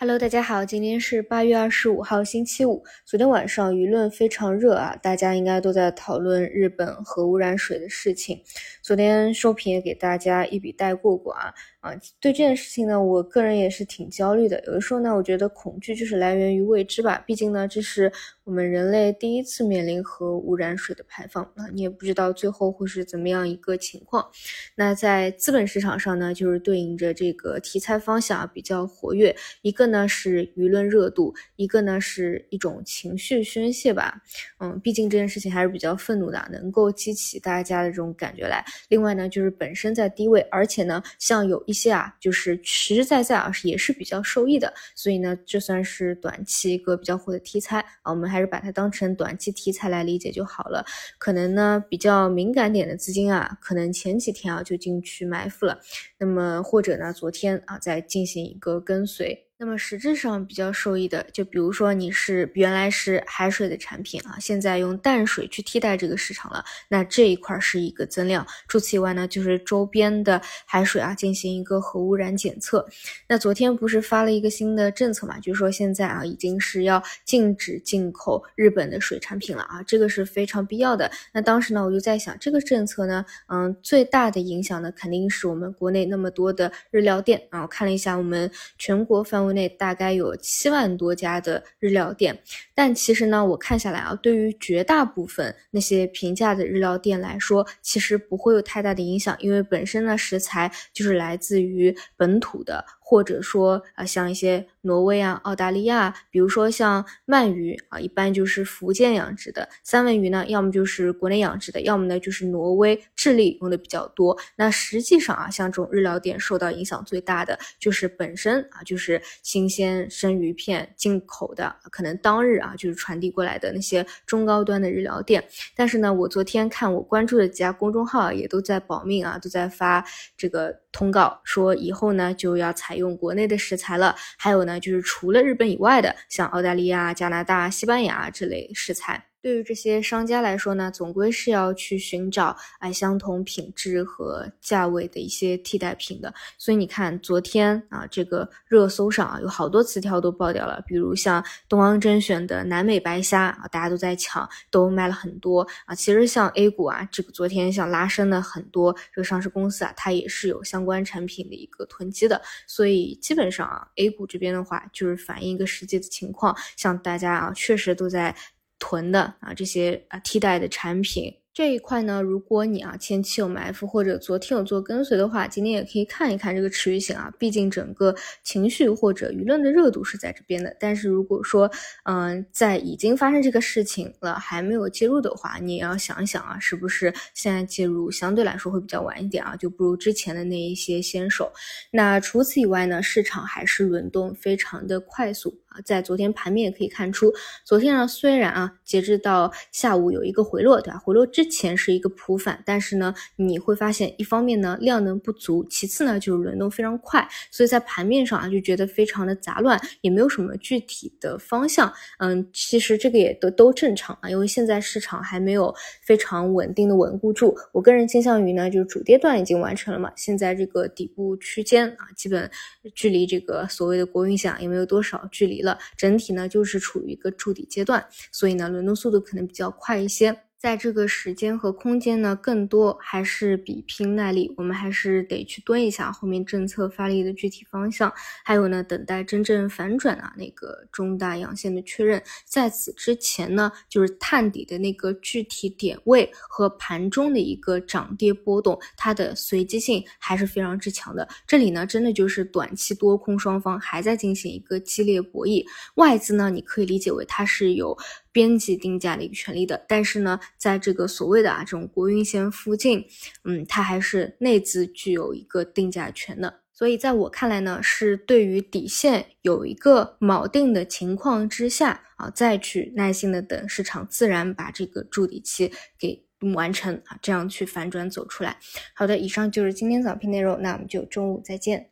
Hello，大家好，今天是八月二十五号，星期五。昨天晚上舆论非常热啊，大家应该都在讨论日本核污染水的事情。昨天收评也给大家一笔带过过啊啊，对这件事情呢，我个人也是挺焦虑的。有的时候呢，我觉得恐惧就是来源于未知吧，毕竟呢，这是我们人类第一次面临核污染水的排放啊，你也不知道最后会是怎么样一个情况。那在资本市场上呢，就是对应着这个题材方向啊比较活跃，一个呢是舆论热度，一个呢是一种情绪宣泄吧。嗯，毕竟这件事情还是比较愤怒的，能够激起大家的这种感觉来。另外呢，就是本身在低位，而且呢，像有一些啊，就是实实在在啊，也是比较受益的。所以呢，这算是短期一个比较火的题材啊，我们还是把它当成短期题材来理解就好了。可能呢，比较敏感点的资金啊，可能前几天啊就进去埋伏了，那么或者呢，昨天啊再进行一个跟随。那么实质上比较受益的，就比如说你是原来是海水的产品啊，现在用淡水去替代这个市场了，那这一块是一个增量。除此以外呢，就是周边的海水啊进行一个核污染检测。那昨天不是发了一个新的政策嘛，就是说现在啊已经是要禁止进口日本的水产品了啊，这个是非常必要的。那当时呢，我就在想，这个政策呢，嗯，最大的影响呢，肯定是我们国内那么多的日料店啊。我看了一下，我们全国范围。国内大概有七万多家的日料店，但其实呢，我看下来啊，对于绝大部分那些平价的日料店来说，其实不会有太大的影响，因为本身呢食材就是来自于本土的。或者说啊，像一些挪威啊、澳大利亚，比如说像鳗鱼啊，一般就是福建养殖的；三文鱼呢，要么就是国内养殖的，要么呢就是挪威、智利用的比较多。那实际上啊，像这种日料店受到影响最大的，就是本身啊，就是新鲜生鱼片进口的，可能当日啊就是传递过来的那些中高端的日料店。但是呢，我昨天看我关注的几家公众号啊也都在保命啊，都在发这个。通告说以后呢就要采用国内的食材了，还有呢就是除了日本以外的，像澳大利亚、加拿大、西班牙这类食材。对于这些商家来说呢，总归是要去寻找哎相同品质和价位的一些替代品的。所以你看，昨天啊这个热搜上啊有好多词条都爆掉了，比如像东方甄选的南美白虾啊，大家都在抢，都卖了很多啊。其实像 A 股啊，这个昨天像拉升的很多这个上市公司啊，它也是有相关产品的一个囤积的。所以基本上啊，A 股这边的话就是反映一个实际的情况，像大家啊确实都在。囤的啊，这些啊替代的产品。这一块呢，如果你啊前期有埋伏或者昨天有做跟随的话，今天也可以看一看这个持续性啊。毕竟整个情绪或者舆论的热度是在这边的。但是如果说嗯在已经发生这个事情了还没有介入的话，你也要想一想啊，是不是现在介入相对来说会比较晚一点啊？就不如之前的那一些先手。那除此以外呢，市场还是轮动非常的快速啊。在昨天盘面也可以看出，昨天呢虽然啊截至到下午有一个回落，对吧？回落之前是一个普反，但是呢，你会发现一方面呢量能不足，其次呢就是轮动非常快，所以在盘面上啊就觉得非常的杂乱，也没有什么具体的方向。嗯，其实这个也都都正常啊，因为现在市场还没有非常稳定的稳固住。我个人倾向于呢，就是主跌段已经完成了嘛，现在这个底部区间啊，基本距离这个所谓的国运线也没有多少距离了，整体呢就是处于一个筑底阶段，所以呢轮动速度可能比较快一些。在这个时间和空间呢，更多还是比拼耐力，我们还是得去蹲一下后面政策发力的具体方向，还有呢，等待真正反转啊那个中大阳线的确认。在此之前呢，就是探底的那个具体点位和盘中的一个涨跌波动，它的随机性还是非常之强的。这里呢，真的就是短期多空双方还在进行一个激烈博弈，外资呢，你可以理解为它是有。编辑定价的一个权利的，但是呢，在这个所谓的啊这种国运线附近，嗯，它还是内资具有一个定价权的。所以在我看来呢，是对于底线有一个锚定的情况之下啊，再去耐心的等市场自然把这个筑底期给完成啊，这样去反转走出来。好的，以上就是今天早评内容，那我们就中午再见。